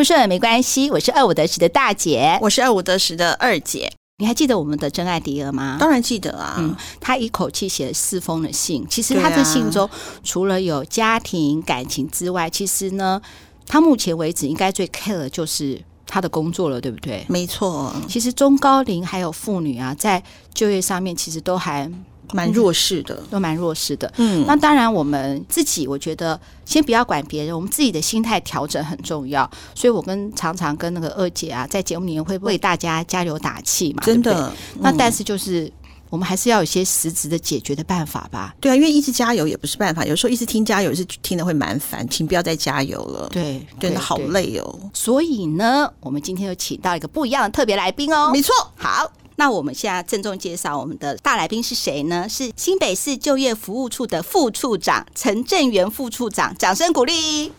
不顺没关系，我是二五得十的大姐，我是二五得十的二姐。你还记得我们的真爱迪尔吗？当然记得啊。嗯，他一口气写了四封的信，其实他的信中除了有家庭感情之外，其实呢，他目前为止应该最 care 的就是他的工作了，对不对？没错。其实中高龄还有妇女啊，在就业上面其实都还。蛮弱势的，都蛮弱势的。嗯，那当然，我们自己我觉得先不要管别人，我们自己的心态调整很重要。所以我跟常常跟那个二姐啊，在节目里面会为大家加油打气嘛，真的。对对嗯、那但是就是我们还是要有一些实质的解决的办法吧。对啊，因为一直加油也不是办法，有时候一直听加油是听的会蛮烦，请不要再加油了。对，真的好累哦。所以呢，我们今天又请到一个不一样的特别来宾哦。没错，好。那我们现在郑重介绍我们的大来宾是谁呢？是新北市就业服务处的副处长陈正元副处长，掌声鼓励。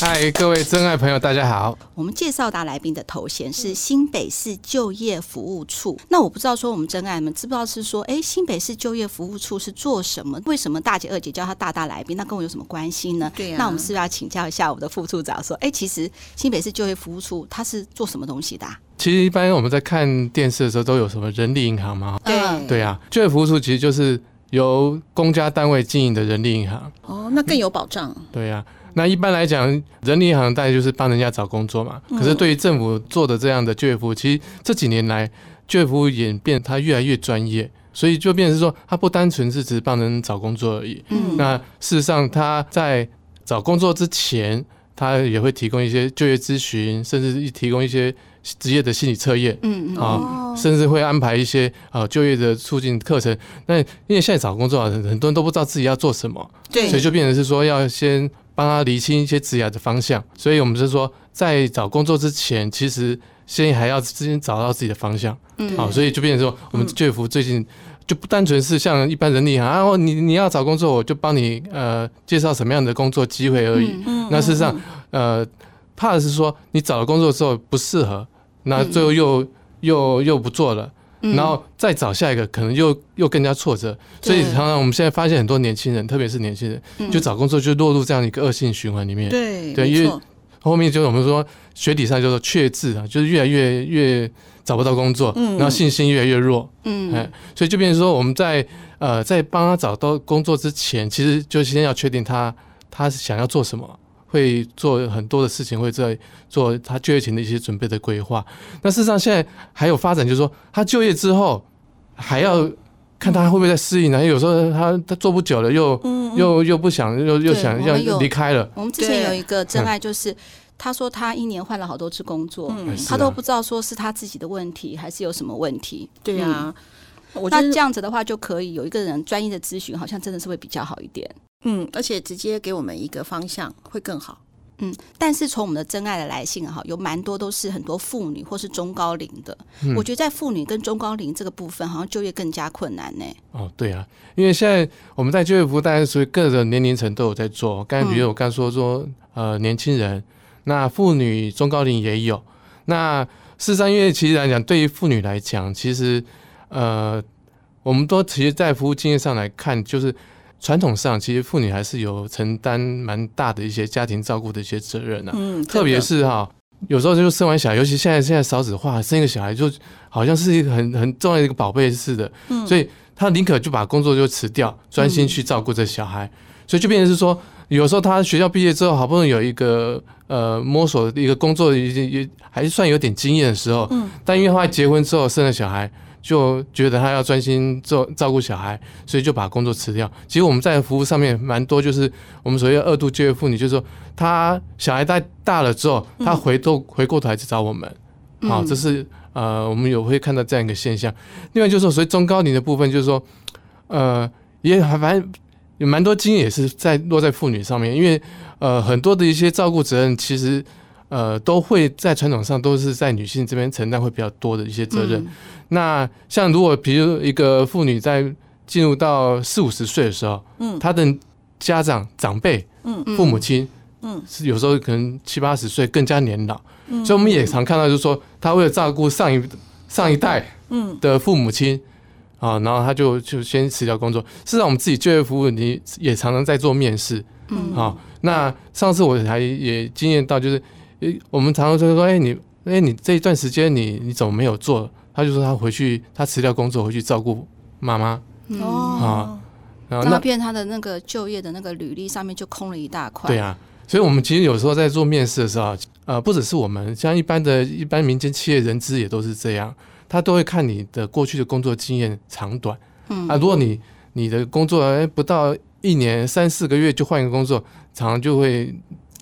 嗨，各位真爱朋友，大家好。我们介绍大来宾的头衔是新北市就业服务处。那我不知道说我们真爱们知不知道是说，哎，新北市就业服务处是做什么？为什么大姐二姐叫他大大来宾？那跟我有什么关系呢？对呀、啊。那我们是不是要请教一下我们的副处长说，哎，其实新北市就业服务处它是做什么东西的、啊？其实一般我们在看电视的时候，都有什么人力银行吗？对对啊，就业服务处其实就是由公家单位经营的人力银行。哦，那更有保障。对呀、啊，那一般来讲，人力银行大概就是帮人家找工作嘛。可是对于政府做的这样的就业服务，其实这几年来就业服务演变，它越来越专业，所以就变成是说，它不单纯是只是帮人找工作而已。嗯，那事实上，他在找工作之前，他也会提供一些就业咨询，甚至提供一些。职业的心理测验，嗯嗯啊，甚至会安排一些呃就业的促进课程。那因为现在找工作啊，很多人都不知道自己要做什么，对，所以就变成是说要先帮他厘清一些职业的方向。所以我们是说，在找工作之前，其实先还要先找到自己的方向，嗯，好，所以就变成说，我们就业服最近就不单纯是像一般人力银行啊，你你要找工作，我就帮你呃介绍什么样的工作机会而已。那事实上，呃。怕的是说你找了工作之后不适合，那最后又、嗯、又又不做了，然后再找下一个可能又又更加挫折，所以常常我们现在发现很多年轻人，特别是年轻人，就找工作就落入这样一个恶性循环里面。对对，因为后面就是我们说学理上叫做缺字啊，就是越来越越找不到工作，然后信心越来越弱。嗯，哎，所以就变成说我们在呃在帮他找到工作之前，其实就先要确定他他是想要做什么。会做很多的事情，会在做他就业前的一些准备的规划。那事实上，现在还有发展，就是说他就业之后还要看他会不会再适应呢？有时候他他做不久了，又又又不想，又又想要离开了。我们之前有一个真爱，就是他说他一年换了好多次工作，他都不知道说是他自己的问题还是有什么问题。对啊，那这样子的话就可以有一个人专业的咨询，好像真的是会比较好一点。嗯，而且直接给我们一个方向会更好。嗯，但是从我们的真爱的来信哈，有蛮多都是很多妇女或是中高龄的。嗯，我觉得在妇女跟中高龄这个部分，好像就业更加困难呢。哦，对啊，因为现在我们在就业服务，大家属于各个年龄层都有在做。刚才比如我刚说说，呃，年轻人，那妇女、中高龄也有。那事实上，因为其实来讲，对于妇女来讲，其实呃，我们都其实，在服务经验上来看，就是。传统上，其实妇女还是有承担蛮大的一些家庭照顾的一些责任呢、啊。嗯，特别是哈，有时候就生完小孩，尤其现在现在少子化，生一个小孩就好像是一个很很重要的一个宝贝似的。嗯，所以她宁可就把工作就辞掉，专心去照顾这小孩。所以就变成是说，有时候他学校毕业之后，好不容易有一个呃摸索一个工作，也也还算有点经验的时候，嗯，但因为他结婚之后生了小孩。就觉得他要专心做照顾小孩，所以就把工作辞掉。其实我们在服务上面蛮多，就是我们所谓二度就业妇女，就是说她小孩带大了之后，她回头回过头来去找我们，好，这是呃我们有会看到这样一个现象。另外就是说，所以中高龄的部分，就是说呃也还反正有蛮多经验也是在落在妇女上面，因为呃很多的一些照顾责任其实。呃，都会在传统上都是在女性这边承担会比较多的一些责任。嗯、那像如果比如一个妇女在进入到四五十岁的时候，嗯，她的家长长辈，嗯，父母亲，嗯，是有时候可能七八十岁更加年老，嗯，所以我们也常看到就是说，她为了照顾上一上一代，嗯。的父母亲，啊，然后她就就先辞掉工作。事实上，我们自己就业服务，你也常常在做面试，嗯，好，那上次我还也经验到就是。诶，我们常常就说，哎，你，哎，你这一段时间你你怎么没有做？他就说他回去，他辞掉工作回去照顾妈妈。嗯、哦，啊，那变他的那个就业的那个履历上面就空了一大块。对啊，所以我们其实有时候在做面试的时候，呃，不只是我们，像一般的一般民间企业人资也都是这样，他都会看你的过去的工作经验长短。嗯啊，如果你你的工作哎不到一年三四个月就换一个工作，常常就会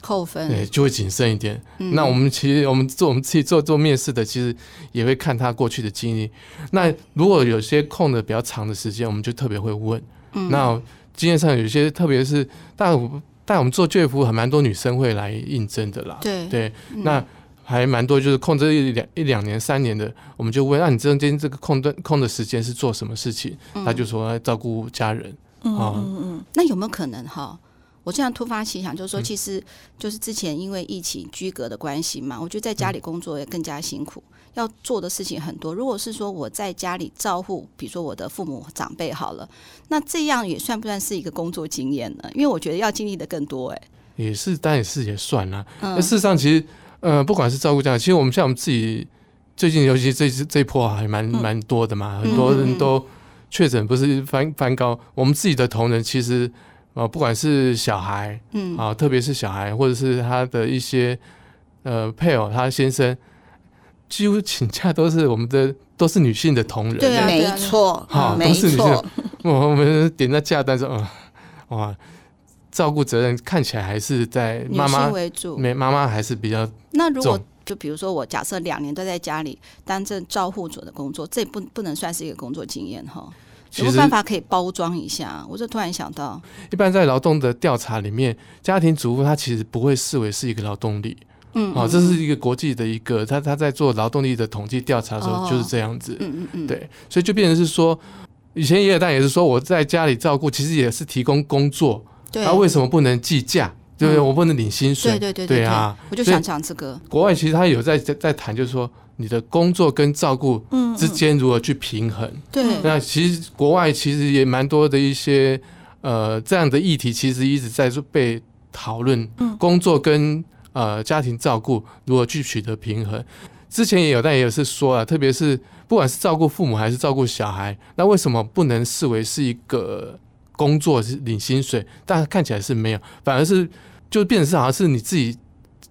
扣分，对，就会谨慎一点。嗯、那我们其实我们做我们自己做做面试的，其实也会看他过去的经历。那如果有些空的比较长的时间，我们就特别会问。嗯、那经验上有些，特别是但但我们做就业服务，还蛮多女生会来应征的啦。对对，那。还蛮多，就是空这一两一两年、三年的，我们就问：那、啊、你中间这个空的空的时间是做什么事情？嗯、他就说照顾家人。嗯嗯嗯。那有没有可能哈？我这样突发奇想，就是说，其实就是之前因为疫情居隔的关系嘛，我觉得在家里工作也更加辛苦，嗯、要做的事情很多。如果是说我在家里照顾，比如说我的父母长辈好了，那这样也算不算是一个工作经验呢？因为我觉得要经历的更多哎、欸。也是，但也是也算啦。那、嗯、事实上，其实。呃，不管是照顾这样，其实我们像我们自己最近，尤其这这一波还蛮蛮多的嘛，很多人都确诊，不是翻翻高。我们自己的同仁其实啊，不管是小孩，嗯啊，特别是小孩，或者是他的一些呃配偶，他先生，几乎请假都是我们的都是女性的同仁，对，没错，哈，都是女性。我我们点那假单说，啊，哇。照顾责任看起来还是在妈妈为主，没妈妈还是比较。那如果就比如说我假设两年都在家里担任照护者的工作，这不不能算是一个工作经验哈？有没有办法可以包装一下？我就突然想到，一般在劳动的调查里面，家庭主妇她其实不会视为是一个劳动力。嗯，嗯，啊，这是一个国际的一个，他他在做劳动力的统计调查的时候就是这样子。嗯嗯嗯，对，所以就变成是说，以前也有，但也是说我在家里照顾，其实也是提供工作。他、啊、为什么不能计价？对不对？我不能领薪水。对对对对，对啊！我就想讲这个。国外其实他有在在在谈，就是说你的工作跟照顾之间如何去平衡。对。那其实国外其实也蛮多的一些呃这样的议题，其实一直在被讨论。工作跟呃家庭照顾如何去取得平衡？之前也有，但也有是说啊，特别是不管是照顾父母还是照顾小孩，那为什么不能视为是一个？工作是领薪水，但看起来是没有，反而是就变成是好像是你自己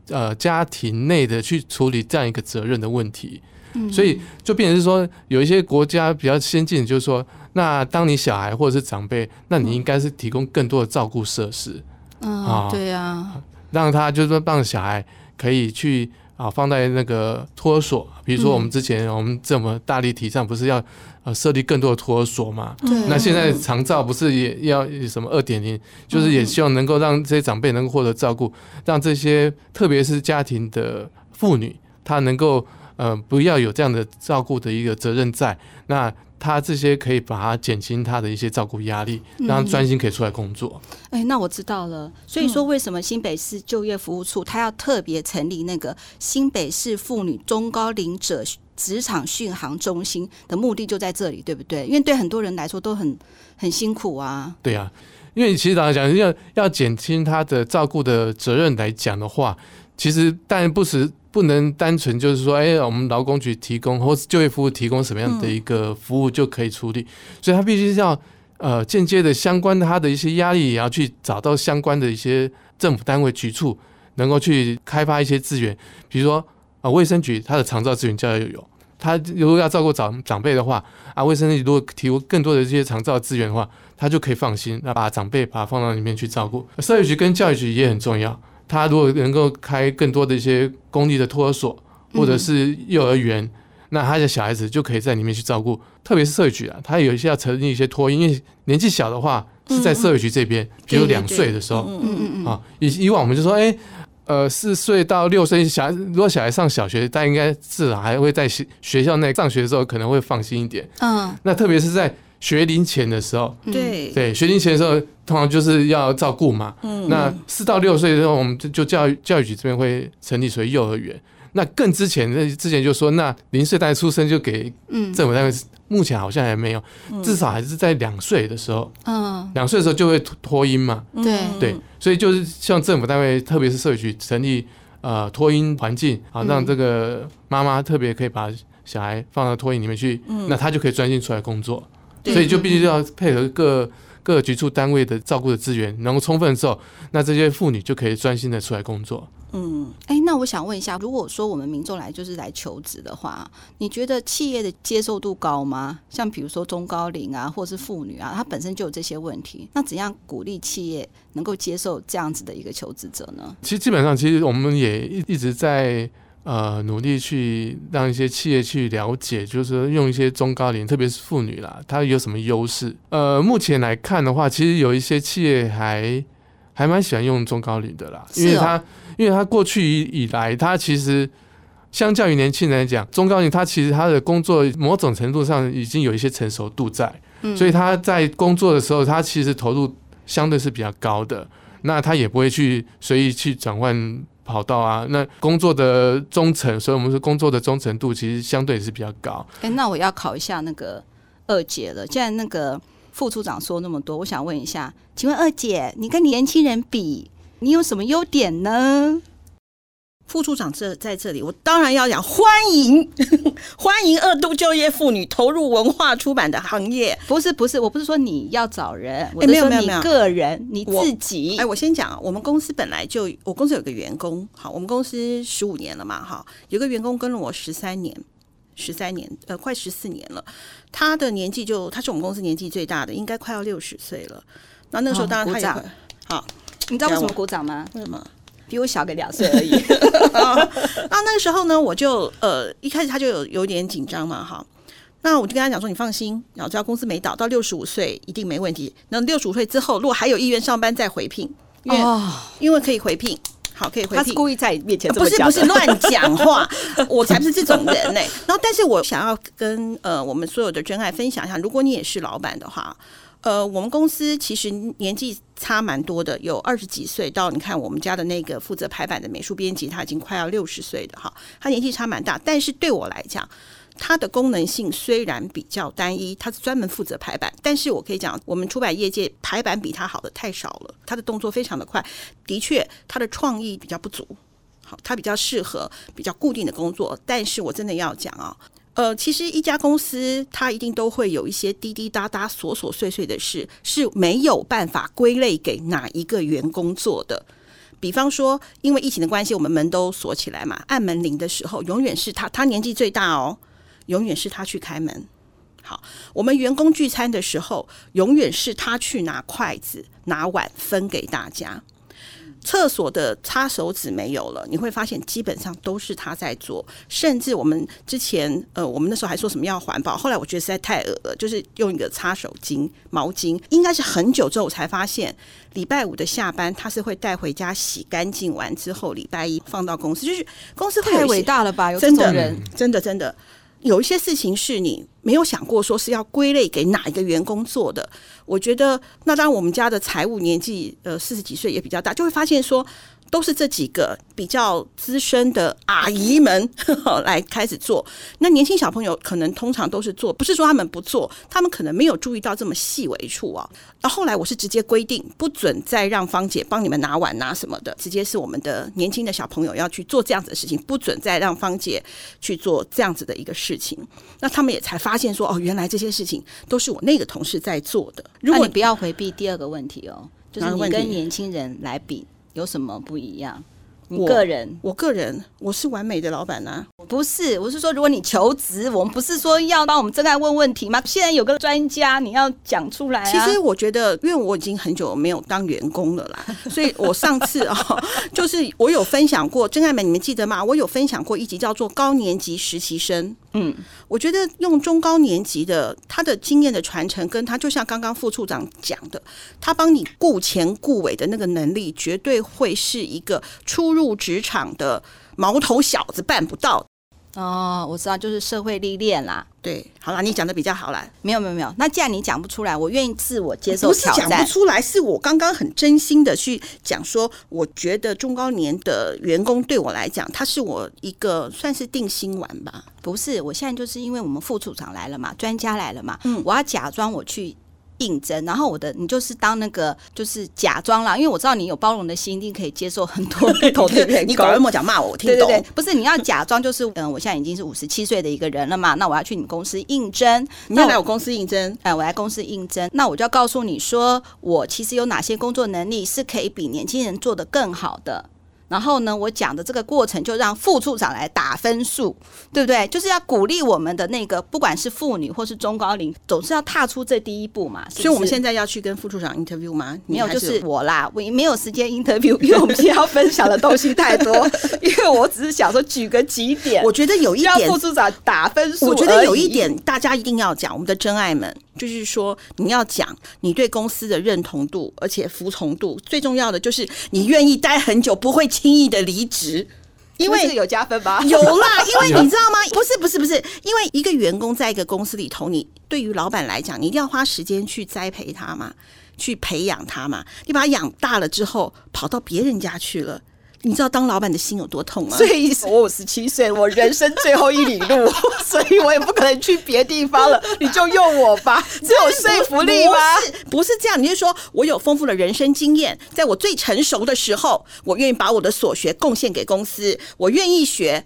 呃家庭内的去处理这样一个责任的问题，嗯，所以就变成是说有一些国家比较先进，就是说，那当你小孩或者是长辈，那你应该是提供更多的照顾设施，嗯，啊，对呀，让他就是说让小孩可以去。啊，放在那个托儿所，比如说我们之前我们这么大力提倡，不是要呃设立更多的托儿所嘛？对。那现在长照不是也要什么二点零，就是也希望能够让这些长辈能够获得照顾，让这些特别是家庭的妇女，她能够呃不要有这样的照顾的一个责任在那。他这些可以把它减轻他的一些照顾压力，让他专心可以出来工作。哎、嗯欸，那我知道了。所以说，为什么新北市就业服务处他要特别成立那个新北市妇女中高龄者职场训航中心的目的就在这里，对不对？因为对很多人来说都很很辛苦啊。对啊，因为其实老实讲，要要减轻他的照顾的责任来讲的话，其实但不是。不能单纯就是说，哎，我们劳工局提供或是就业服务提供什么样的一个服务就可以处理，所以他必须是要呃间接的相关他的一些压力，也要去找到相关的一些政府单位局处，能够去开发一些资源，比如说啊，卫生局他的长照资源教育有，他如果要照顾长长辈的话啊，卫生局如果提供更多的这些长照资源的话，他就可以放心，那把长辈把他放到里面去照顾。社会局跟教育局也很重要。他如果能够开更多的一些公立的托儿所或者是幼儿园，嗯、那他的小孩子就可以在里面去照顾。特别是社会局啊，他有一些要成立一些托婴，因为年纪小的话是在社会局这边，嗯、比如两岁的时候，嗯嗯嗯啊，以以往我们就说，哎，呃，四岁到六岁小孩，如果小孩上小学，他应该至少还会在学学校内上学的时候可能会放心一点。嗯，那特别是在。学龄前的时候，对对，学龄前的时候，通常就是要照顾嘛。嗯，那四到六岁的时候，我们就就教育教育局这边会成立所谓幼儿园。那更之前，那之前就说，那零岁代出生就给政府单位，目前好像还没有，至少还是在两岁的时候。嗯，两岁的时候就会脱音嘛。对对，所以就是像政府单位，特别是社区成立呃脱音环境啊，让这个妈妈特别可以把小孩放到脱音里面去，嗯、那她就可以专心出来工作。对所以就必须要配合各各局处单位的照顾的资源能够充分的时候，那这些妇女就可以专心的出来工作。嗯，哎，那我想问一下，如果说我们民众来就是来求职的话，你觉得企业的接受度高吗？像比如说中高龄啊，或是妇女啊，她本身就有这些问题，那怎样鼓励企业能够接受这样子的一个求职者呢？其实基本上，其实我们也一一直在呃努力去让一些企业去了解，就是用一些中高龄，特别是妇女啦，她有什么优势？呃，目前来看的话，其实有一些企业还还蛮喜欢用中高龄的啦，因为他。因为他过去以以来，他其实相较于年轻人来讲，中高龄他其实他的工作某种程度上已经有一些成熟度在，嗯、所以他在工作的时候，他其实投入相对是比较高的。那他也不会去随意去转换跑道啊。那工作的忠诚，所以我们说工作的忠诚度其实相对也是比较高。哎，那我要考一下那个二姐了。既然那个副处长说那么多，我想问一下，请问二姐，你跟年轻人比？你有什么优点呢？副处长这在这里，我当然要讲欢迎 欢迎二度就业妇女投入文化出版的行业。不是不是，我不是说你要找人，我是说你个人你自己。哎，我先讲，我们公司本来就我公司有个员工，好，我们公司十五年了嘛，哈，有个员工跟了我十三年，十三年呃，快十四年了。他的年纪就他是我们公司年纪最大的，应该快要六十岁了。那那个时候当然他也会好。你知道为什么鼓掌吗？为什么？比我小个两岁而已。那那个时候呢，我就呃一开始他就有有点紧张嘛，哈。那我就跟他讲说：“你放心，然后只要公司没倒，到六十五岁一定没问题。那六十五岁之后，如果还有意愿上班，再回聘，因为、哦、因为可以回聘，好可以回聘。”他是故意在你面前不是不是乱讲话，我才不是这种人呢、欸。然后，但是我想要跟呃我们所有的真爱分享一下，如果你也是老板的话。呃，我们公司其实年纪差蛮多的，有二十几岁到你看我们家的那个负责排版的美术编辑，他已经快要六十岁的哈，他年纪差蛮大，但是对我来讲，它的功能性虽然比较单一，它是专门负责排版，但是我可以讲，我们出版业界排版比它好的太少了，它的动作非常的快，的确它的创意比较不足，好，它比较适合比较固定的工作，但是我真的要讲啊。呃，其实一家公司它一定都会有一些滴滴答答、琐琐碎碎的事，是没有办法归类给哪一个员工做的。比方说，因为疫情的关系，我们门都锁起来嘛，按门铃的时候，永远是他，他年纪最大哦，永远是他去开门。好，我们员工聚餐的时候，永远是他去拿筷子、拿碗分给大家。厕所的擦手纸没有了，你会发现基本上都是他在做。甚至我们之前，呃，我们那时候还说什么要环保，后来我觉得实在太恶了，就是用一个擦手巾、毛巾，应该是很久之后我才发现，礼拜五的下班他是会带回家洗干净完之后，礼拜一放到公司。就是公司太伟大了吧？有这种人，真的真的。有一些事情是你没有想过，说是要归类给哪一个员工做的。我觉得，那当然我们家的财务年纪呃四十几岁也比较大，就会发现说。都是这几个比较资深的阿姨们 来开始做，那年轻小朋友可能通常都是做，不是说他们不做，他们可能没有注意到这么细微处啊。到后后来我是直接规定，不准再让芳姐帮你们拿碗拿什么的，直接是我们的年轻的小朋友要去做这样子的事情，不准再让芳姐去做这样子的一个事情。那他们也才发现说，哦，原来这些事情都是我那个同事在做的。如果你不要回避第二个问题哦，就是你跟年轻人来比。有什么不一样？你个人，我，我个人，我是完美的老板啊。不是，我是说，如果你求职，我们不是说要帮我们正在问问题吗？现在有个专家，你要讲出来啊。其实我觉得，因为我已经很久没有当员工了啦，所以我上次啊、哦，就是我有分享过，真爱们，你们记得吗？我有分享过一集叫做《高年级实习生》。嗯，我觉得用中高年级的他的经验的传承，跟他就像刚刚副处长讲的，他帮你顾前顾尾的那个能力，绝对会是一个初入职场的毛头小子办不到。哦，我知道，就是社会历练啦。对，好啦，你讲的比较好啦。没有没有没有，那既然你讲不出来，我愿意自我接受挑战。不是讲不出来，是我刚刚很真心的去讲说，我觉得中高年的员工对我来讲，他是我一个算是定心丸吧。不是，我现在就是因为我们副处长来了嘛，专家来了嘛，嗯，我要假装我去应征，然后我的你就是当那个就是假装啦，因为我知道你有包容的心，一定可以接受很多不同的人。你搞那么讲骂我，我听懂。对对对，不是你要假装就是嗯，我现在已经是五十七岁的一个人了嘛，那我要去你公司应征，你要来我公司应征，哎，我来公司应征，那我就要告诉你说，我其实有哪些工作能力是可以比年轻人做的更好的。然后呢，我讲的这个过程就让副处长来打分数，对不对？就是要鼓励我们的那个，不管是妇女或是中高龄，总是要踏出这第一步嘛。是是，所以我们现在要去跟副处长 interview 吗？没有，就是我啦，我没有时间 interview，因为我们现在要分享的东西太多。因为我只是想说举个几点，我觉得有一点让副处长打分数。我觉得有一点大家一定要讲，我们的真爱们，就是说你要讲你对公司的认同度，而且服从度，最重要的就是你愿意待很久，不会轻易的离职，因为有加分吧？有啦，因为你知道吗？不是不是不是，因为一个员工在一个公司里头，你对于老板来讲，你一定要花时间去栽培他嘛，去培养他嘛。你把他养大了之后，跑到别人家去了。你知道当老板的心有多痛吗？所以我五十七岁，我人生最后一里路，所以我也不可能去别地方了。你就用我吧，只有说服力吗？不是，不是这样。你就说我有丰富的人生经验，在我最成熟的时候，我愿意把我的所学贡献给公司，我愿意学，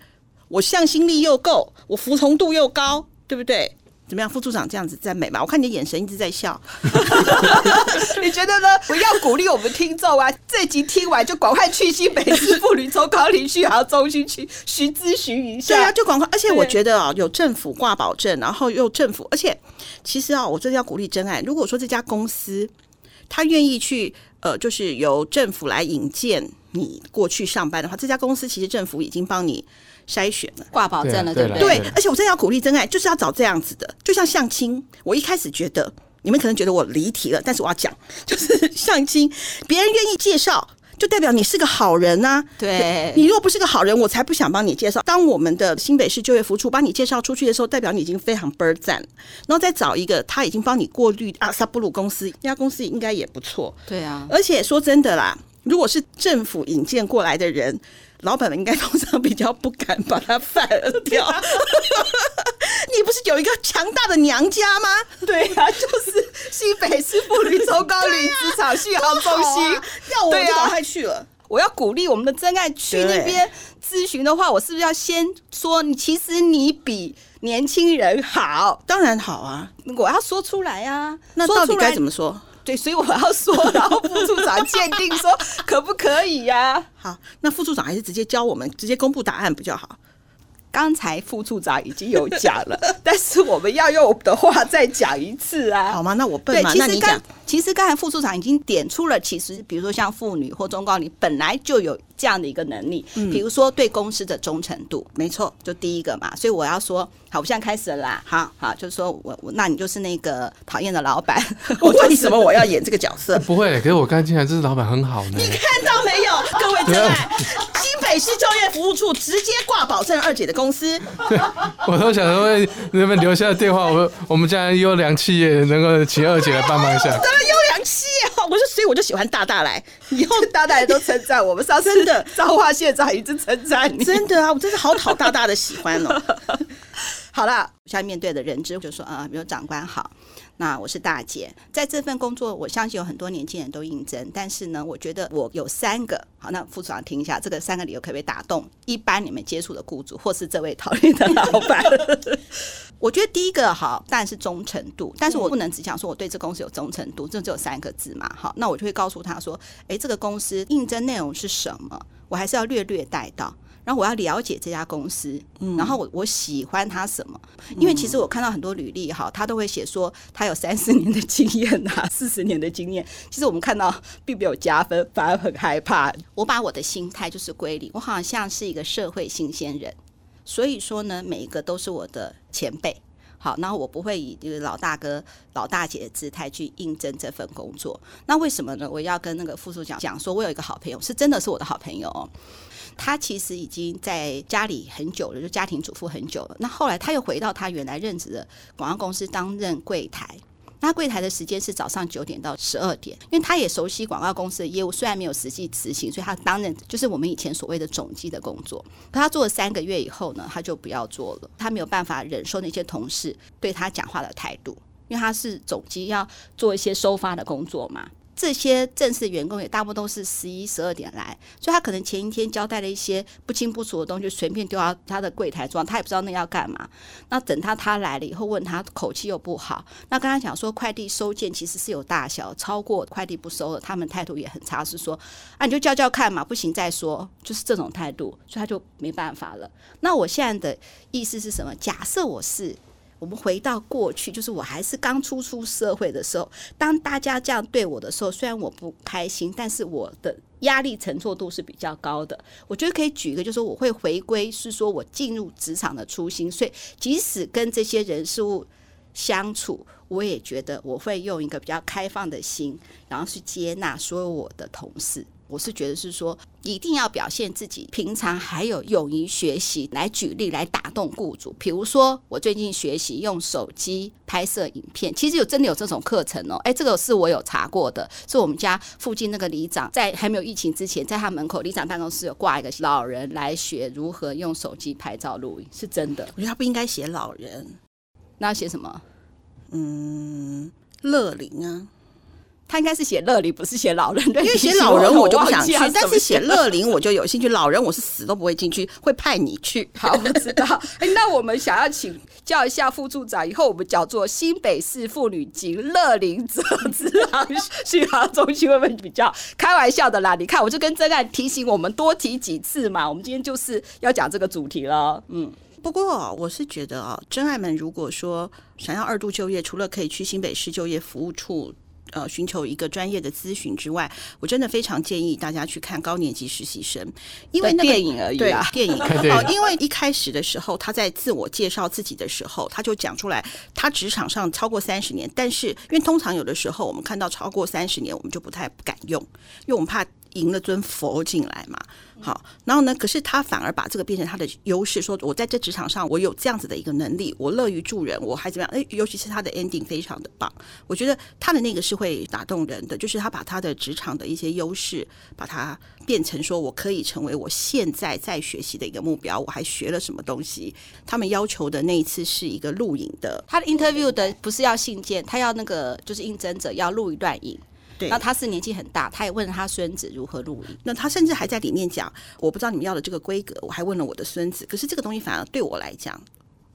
我向心力又够，我服从度又高，对不对？怎么样，副处长这样子赞美吧？我看你的眼神一直在笑，你觉得呢？我要鼓励我们听众啊，这集听完就赶快去新北市妇女中高龄续航中心去询咨询一下。对啊，就赶快！而且我觉得啊，有政府挂保证，然后又政府，而且其实啊，我真的要鼓励真爱。如果说这家公司他愿意去，呃，就是由政府来引荐你过去上班的话，这家公司其实政府已经帮你。筛选了，挂保证了，对不对？对，而且我真的要鼓励真爱，就是要找这样子的，就像相亲。我一开始觉得你们可能觉得我离题了，但是我要讲，就是相亲，别人愿意介绍，就代表你是个好人呐、啊。对，你如果不是个好人，我才不想帮你介绍。当我们的新北市就业服务处帮你介绍出去的时候，代表你已经非常倍儿赞。然后再找一个他已经帮你过滤阿萨布鲁公司，那家公司应该也不错。对啊，而且说真的啦，如果是政府引荐过来的人。老板们应该通常比较不敢把它 fire 掉。你不是有一个强大的娘家吗？对呀、啊，就是新北市妇女中高龄职场续航中心。啊、要我就赶快去了。啊、我要鼓励我们的真爱去那边咨询的话，我是不是要先说你？其实你比年轻人好，当然好啊！我要说出来啊。那到底该怎么说？对，所以我要说，然后副处长鉴定说可不可以呀、好，那副处长还是直接教我们，直接公布答案比较好。刚才副处长已经有讲了，但是我们要用我们的话再讲一次啊，好吗？那我笨吗？那你讲。其实刚才副处长已经点出了，其实比如说像妇女或中高龄本来就有这样的一个能力，嗯，比如说对公司的忠诚度，没错，就第一个嘛。所以我要说，好，我现在开始了啦。好好，就是说我我那你就是那个讨厌的老板，我为什么我要演这个角色？不会，可是我刚进来，这是老板很好呢。你看到没有，各位真爱，新北市就业服务处直接挂保证二姐的公司。我都想说，你们留下电话？我我们家优良企业能够请二姐来帮忙一下。优良企业，我说，所以我就喜欢大大来，以后 大大来都称赞我们。上次的造化县长一直称赞你，真的啊，我真是好讨大大的喜欢哦。好了，现在面对的人资就说啊，比如长官好。那我是大姐，在这份工作，我相信有很多年轻人都应征，但是呢，我觉得我有三个好。那副处长听一下，这个三个理由可不可以打动一般你们接触的雇主，或是这位讨厌的老板？我觉得第一个好，当然是忠诚度，但是我不能只讲说我对这公司有忠诚度，这只有三个字嘛。好，那我就会告诉他说，诶，这个公司应征内容是什么？我还是要略略带到。然后我要了解这家公司，嗯、然后我我喜欢他什么？因为其实我看到很多履历哈，他都会写说他有三十 年的经验啊，四十年的经验。其实我们看到并没有加分，反而很害怕。我把我的心态就是归零，我好像是一个社会新鲜人，所以说呢，每一个都是我的前辈。好，那我不会以这个老大哥、老大姐的姿态去应征这份工作。那为什么呢？我要跟那个副处长讲说，我有一个好朋友，是真的是我的好朋友哦。他其实已经在家里很久了，就家庭主妇很久了。那后来他又回到他原来任职的广告公司担任柜台。那柜台的时间是早上九点到十二点，因为他也熟悉广告公司的业务，虽然没有实际执行，所以他当然就是我们以前所谓的总机的工作。可他做了三个月以后呢，他就不要做了。他没有办法忍受那些同事对他讲话的态度。因为他是总机要做一些收发的工作嘛。这些正式员工也大部分都是十一、十二点来，所以他可能前一天交代了一些不清不楚的东西，随便丢到他的柜台装，他也不知道那要干嘛。那等他他来了以后，问他口气又不好，那跟他讲说快递收件其实是有大小，超过快递不收了，他们态度也很差，是说啊你就叫叫看嘛，不行再说，就是这种态度，所以他就没办法了。那我现在的意思是什么？假设我是。我们回到过去，就是我还是刚初出社会的时候，当大家这样对我的时候，虽然我不开心，但是我的压力承受度是比较高的。我觉得可以举一个，就是我会回归，是说我进入职场的初心，所以即使跟这些人事物相处，我也觉得我会用一个比较开放的心，然后去接纳所有我的同事。我是觉得是说，一定要表现自己，平常还有勇于学习，来举例来打动雇主。比如说，我最近学习用手机拍摄影片，其实有真的有这种课程哦。哎，这个是我有查过的，是我们家附近那个里长在还没有疫情之前，在他门口里长办公室有挂一个老人来学如何用手机拍照录影，是真的。我觉得他不应该写老人，那要写什么？嗯，乐龄啊。他应该是写乐龄，不是写老人。对，因为写老人我就不想去，但是写乐龄我就有兴趣。老人我是死都不会进去，会派你去。好，我知道。哎，那我们想要请教一下副处长，以后我们叫做新北市妇女及乐龄者职行续航中心，会不会比较开玩笑的啦？你看，我就跟真爱提醒我们多提几次嘛。我们今天就是要讲这个主题了。嗯，不过我是觉得啊，真爱们如果说想要二度就业，除了可以去新北市就业服务处。呃，寻求一个专业的咨询之外，我真的非常建议大家去看高年级实习生，因为那个电影而已啊，电影。哦，因为一开始的时候，他在自我介绍自己的时候，他就讲出来，他职场上超过三十年，但是因为通常有的时候我们看到超过三十年，我们就不太不敢用，因为我们怕。迎了尊佛进来嘛，好，然后呢？可是他反而把这个变成他的优势，说我在这职场上我有这样子的一个能力，我乐于助人，我还怎么样？哎，尤其是他的 ending 非常的棒，我觉得他的那个是会打动人的，就是他把他的职场的一些优势，把它变成说我可以成为我现在在学习的一个目标。我还学了什么东西？他们要求的那一次是一个录影的，他的 interview 的不是要信件，他要那个就是应征者要录一段影。对，那他是年纪很大，他也问了他孙子如何录影。那他甚至还在里面讲，我不知道你们要的这个规格，我还问了我的孙子。可是这个东西反而对我来讲，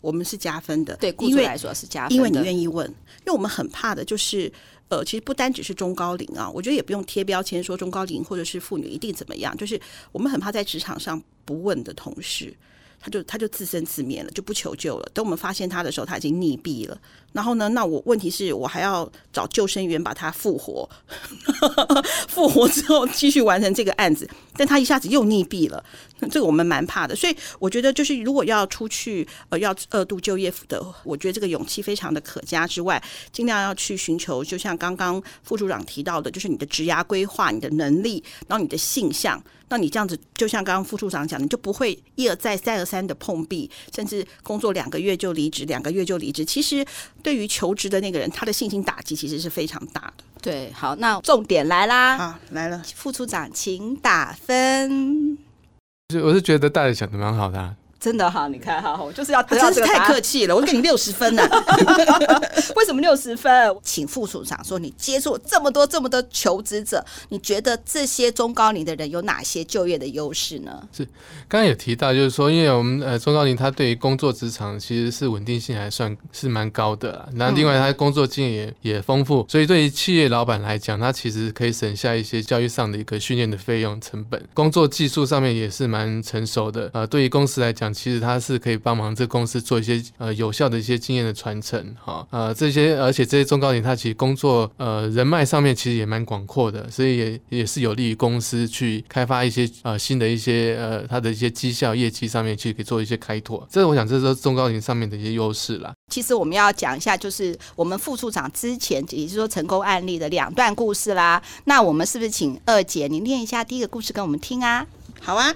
我们是加分的。对，雇主来说是加分的，因为你愿意问。因为我们很怕的就是，呃，其实不单只是中高龄啊，我觉得也不用贴标签说中高龄或者是妇女一定怎么样，就是我们很怕在职场上不问的同事。他就他就自生自灭了，就不求救了。等我们发现他的时候，他已经溺毙了。然后呢，那我问题是我还要找救生员把他复活，复活之后继续完成这个案子。但他一下子又溺毙了，这个我们蛮怕的。所以我觉得，就是如果要出去呃要二度就业的，我觉得这个勇气非常的可嘉。之外，尽量要去寻求，就像刚刚副处长提到的，就是你的职涯规划、你的能力，然后你的性向。那你这样子，就像刚刚副处长讲，你就不会一而再、再而三的碰壁，甚至工作两个月就离职，两个月就离职。其实对于求职的那个人，他的信心打击其实是非常大的。对，好，那重点来啦，啊，来了，副处长请打分。我是觉得大家想的蛮好的啊。真的哈，你看哈，我就是要得到这个，太客气了，我给你六十分呢。为什么六十分？请副处长说，你接触这么多这么多求职者，你觉得这些中高龄的人有哪些就业的优势呢？是，刚刚有提到，就是说，因为我们呃中高龄他对于工作职场其实是稳定性还算是蛮高的，那另外他工作经验也也丰富，所以对于企业老板来讲，他其实可以省下一些教育上的一个训练的费用成本，工作技术上面也是蛮成熟的。呃，对于公司来讲，其实它是可以帮忙这公司做一些呃有效的一些经验的传承哈，呃这些而且这些中高龄他其实工作呃人脉上面其实也蛮广阔的，所以也也是有利于公司去开发一些呃新的一些呃它的一些绩效业绩上面去给做一些开拓，这我想这是中高龄上面的一些优势啦。其实我们要讲一下，就是我们副处长之前也就是说成功案例的两段故事啦。那我们是不是请二姐您念一下第一个故事给我们听啊？好啊。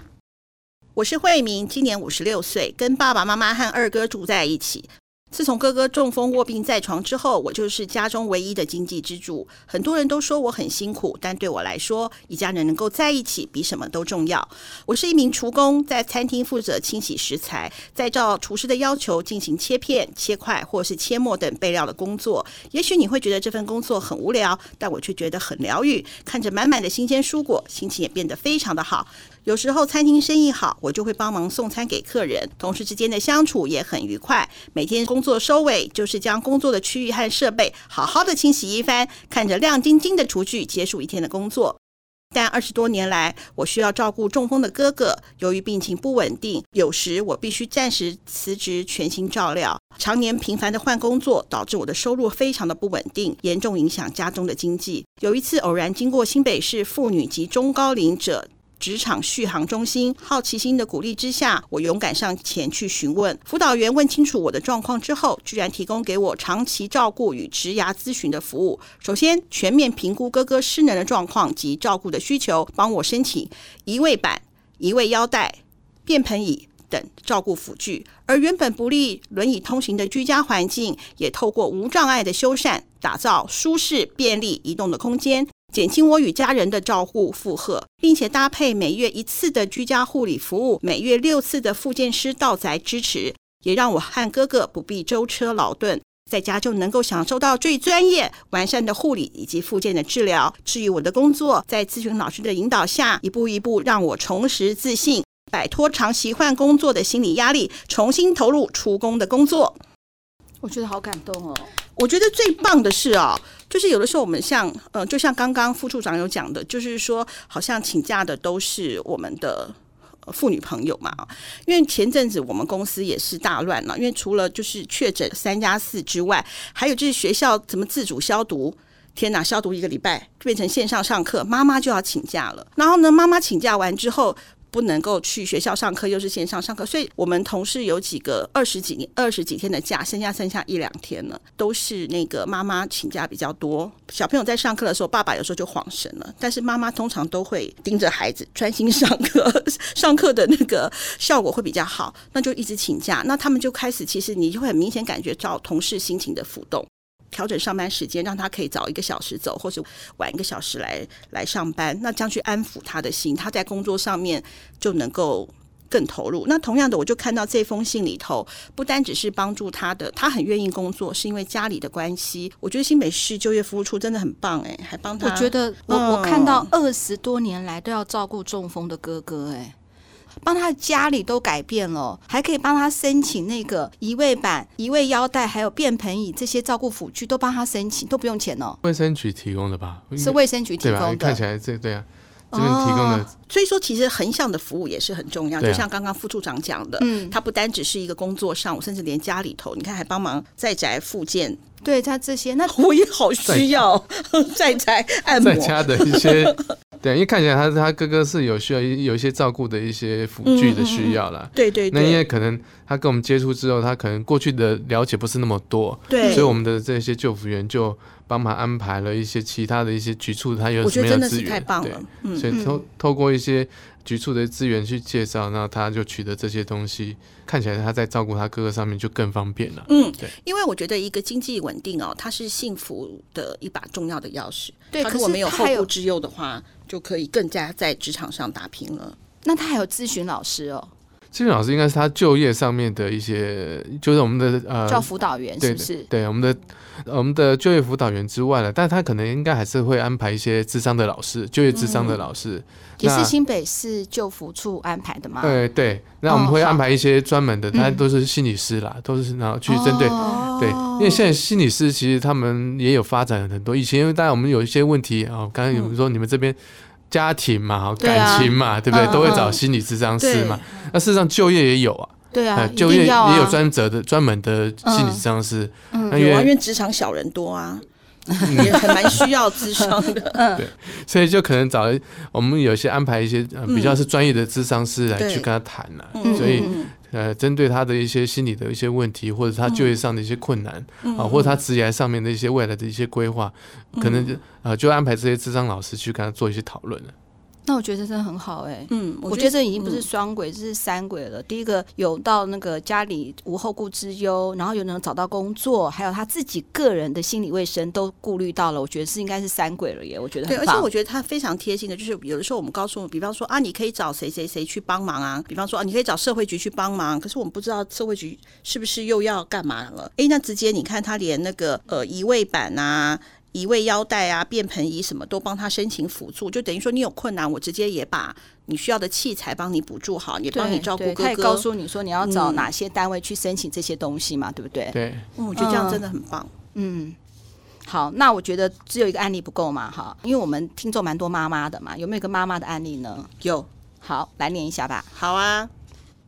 我是慧明，今年五十六岁，跟爸爸妈妈和二哥住在一起。自从哥哥中风卧病在床之后，我就是家中唯一的经济支柱。很多人都说我很辛苦，但对我来说，一家人能够在一起比什么都重要。我是一名厨工，在餐厅负责清洗食材，再照厨师的要求进行切片、切块或是切末等备料的工作。也许你会觉得这份工作很无聊，但我却觉得很疗愈。看着满满的新鲜蔬果，心情也变得非常的好。有时候餐厅生意好，我就会帮忙送餐给客人，同事之间的相处也很愉快。每天工作收尾，就是将工作的区域和设备好好的清洗一番，看着亮晶晶的厨具，结束一天的工作。但二十多年来，我需要照顾中风的哥哥，由于病情不稳定，有时我必须暂时辞职，全心照料。常年频繁的换工作，导致我的收入非常的不稳定，严重影响家中的经济。有一次偶然经过新北市妇女及中高龄者职场续航中心，好奇心的鼓励之下，我勇敢上前去询问辅导员。问清楚我的状况之后，居然提供给我长期照顾与职涯咨询的服务。首先，全面评估哥哥失能的状况及照顾的需求，帮我申请移位板、移位腰带、便盆椅等照顾辅具。而原本不利轮椅通行的居家环境，也透过无障碍的修缮，打造舒适便利移动的空间。减轻我与家人的照护负荷，并且搭配每月一次的居家护理服务，每月六次的复健师到宅支持，也让我和哥哥不必舟车劳顿，在家就能够享受到最专业、完善的护理以及复健的治疗。至于我的工作，在咨询老师的引导下，一步一步让我重拾自信，摆脱长期换工作的心理压力，重新投入出工的工作。我觉得好感动哦！我觉得最棒的是啊。就是有的时候我们像，呃，就像刚刚副处长有讲的，就是说好像请假的都是我们的妇女朋友嘛。因为前阵子我们公司也是大乱了，因为除了就是确诊三加四之外，还有就是学校怎么自主消毒，天哪，消毒一个礼拜变成线上上课，妈妈就要请假了。然后呢，妈妈请假完之后。不能够去学校上课，又是线上上课，所以我们同事有几个二十几年、二十几天的假，剩下剩下一两天了，都是那个妈妈请假比较多。小朋友在上课的时候，爸爸有时候就恍神了，但是妈妈通常都会盯着孩子专心上课，上课的那个效果会比较好，那就一直请假，那他们就开始，其实你就会很明显感觉到同事心情的浮动。调整上班时间，让他可以早一个小时走，或是晚一个小时来来上班，那这样去安抚他的心，他在工作上面就能够更投入。那同样的，我就看到这封信里头，不单只是帮助他的，他很愿意工作，是因为家里的关系。我觉得新北市就业服务处真的很棒，哎，还帮他。我觉得我我看到二十多年来都要照顾中风的哥哥，哎。帮他的家里都改变了，还可以帮他申请那个移位板、移位腰带，还有便盆椅这些照顾辅具，都帮他申请，都不用钱哦。卫生局提供的吧？是卫生局提供的。看起来这对啊，这边提供的。哦、所以说，其实横向的服务也是很重要。就像刚刚副处长讲的，嗯，他不单只是一个工作上，我甚至连家里头，你看还帮忙在宅复健。对他这些，那我也好需要在宅按摩，在家的一些。对，因为看起来他他哥哥是有需要有一些照顾的一些辅具的需要啦。对对。那因为可能他跟我们接触之后，他可能过去的了解不是那么多，对。所以我们的这些救护员就帮忙安排了一些其他的一些局处，他有什么样的资源？太棒了。对，所以透透过一些局处的资源去介绍，那他就取得这些东西，看起来他在照顾他哥哥上面就更方便了。嗯，对。因为我觉得一个经济稳定哦，它是幸福的一把重要的钥匙。对，如果没有后顾之忧的话。就可以更加在职场上打拼了。那他还有咨询老师哦？咨询老师应该是他就业上面的一些，就是我们的呃，叫辅导员是不是？对，对，我们的我们的就业辅导员之外了，但他可能应该还是会安排一些智商的老师，就业智商的老师，嗯、也是新北市就服处安排的吗？对对，那我们会安排一些专门的，他、哦、都是心理师啦，嗯、都是然后去针对、哦、对，因为现在心理师其实他们也有发展很多。以前因为当然我们有一些问题啊，刚刚有人说你们这边。家庭嘛，感情嘛，对，不对？嗯、都会找心理咨商师嘛。嗯、那事实上，就业也有啊。对啊，呃、就业也有专责的、专门的心理咨商师。嗯，有啊，因为职场小人多啊，嗯、也很蛮需要智商的。嗯，对，所以就可能找我们有些安排一些、呃、比较是专业的智商师来去跟他谈了、啊。所以。呃，针对他的一些心理的一些问题，或者他就业上的一些困难、嗯、啊，或者他职业上面的一些未来的一些规划，嗯、可能就呃就安排这些智商老师去跟他做一些讨论了。那我觉得真的很好哎、欸，嗯，我觉得这已经不是双轨，这是三轨了。第一个有到那个家里无后顾之忧，然后又能找到工作，还有他自己个人的心理卫生都顾虑到了。我觉得是应该是三轨了耶。我觉得对，而且我觉得他非常贴心的，就是有的时候我们告诉，比方说啊，你可以找谁谁谁去帮忙啊，比方说啊，你可以找社会局去帮忙。可是我们不知道社会局是不是又要干嘛了？哎，那直接你看他连那个呃移位板啊。移位腰带啊，便盆椅什么都帮他申请辅助，就等于说你有困难，我直接也把你需要的器材帮你补助好，也帮你照顾哥哥。他也告诉你说你要找哪些单位去申请这些东西嘛，嗯、对不对？对，嗯，我觉得这样真的很棒。嗯，好，那我觉得只有一个案例不够嘛，哈，因为我们听众蛮多妈妈的嘛，有没有一个妈妈的案例呢？有，好，来念一下吧。好啊，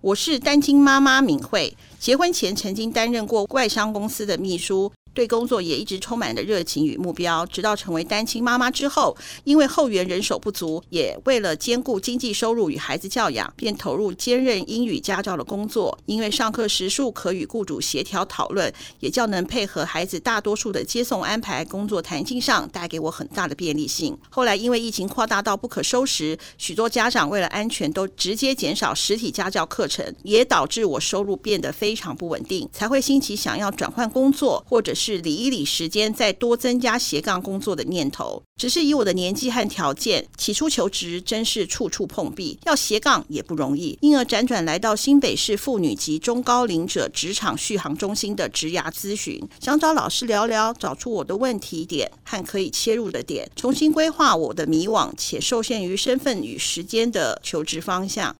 我是单亲妈妈敏慧，结婚前曾经担任过外商公司的秘书。对工作也一直充满了热情与目标，直到成为单亲妈妈之后，因为后援人手不足，也为了兼顾经济收入与孩子教养，便投入兼任英语家教的工作。因为上课时数可与雇主协调讨论，也较能配合孩子大多数的接送安排，工作弹性上带给我很大的便利性。后来因为疫情扩大到不可收拾，许多家长为了安全都直接减少实体家教课程，也导致我收入变得非常不稳定，才会兴起想要转换工作，或者是。是理一理时间，再多增加斜杠工作的念头。只是以我的年纪和条件，起初求职真是处处碰壁，要斜杠也不容易，因而辗转来到新北市妇女及中高龄者职场续航中心的职涯咨询，想找老师聊聊，找出我的问题点和可以切入的点，重新规划我的迷惘且受限于身份与时间的求职方向。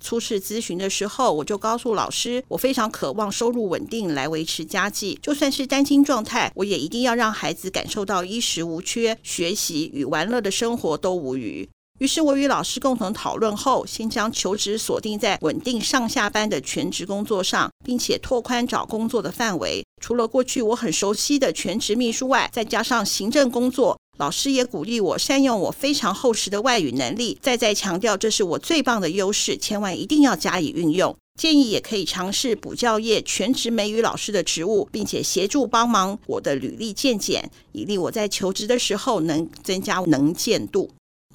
初次咨询的时候，我就告诉老师，我非常渴望收入稳定来维持家计，就算是单亲状态，我也一定要让孩子感受到衣食无缺，学习与玩乐的生活都无余。于是，我与老师共同讨论后，先将求职锁定在稳定上下班的全职工作上，并且拓宽找工作的范围。除了过去我很熟悉的全职秘书外，再加上行政工作。老师也鼓励我善用我非常厚实的外语能力，再再强调这是我最棒的优势，千万一定要加以运用。建议也可以尝试补教业全职美语老师的职务，并且协助帮忙我的履历健检，以利我在求职的时候能增加能见度。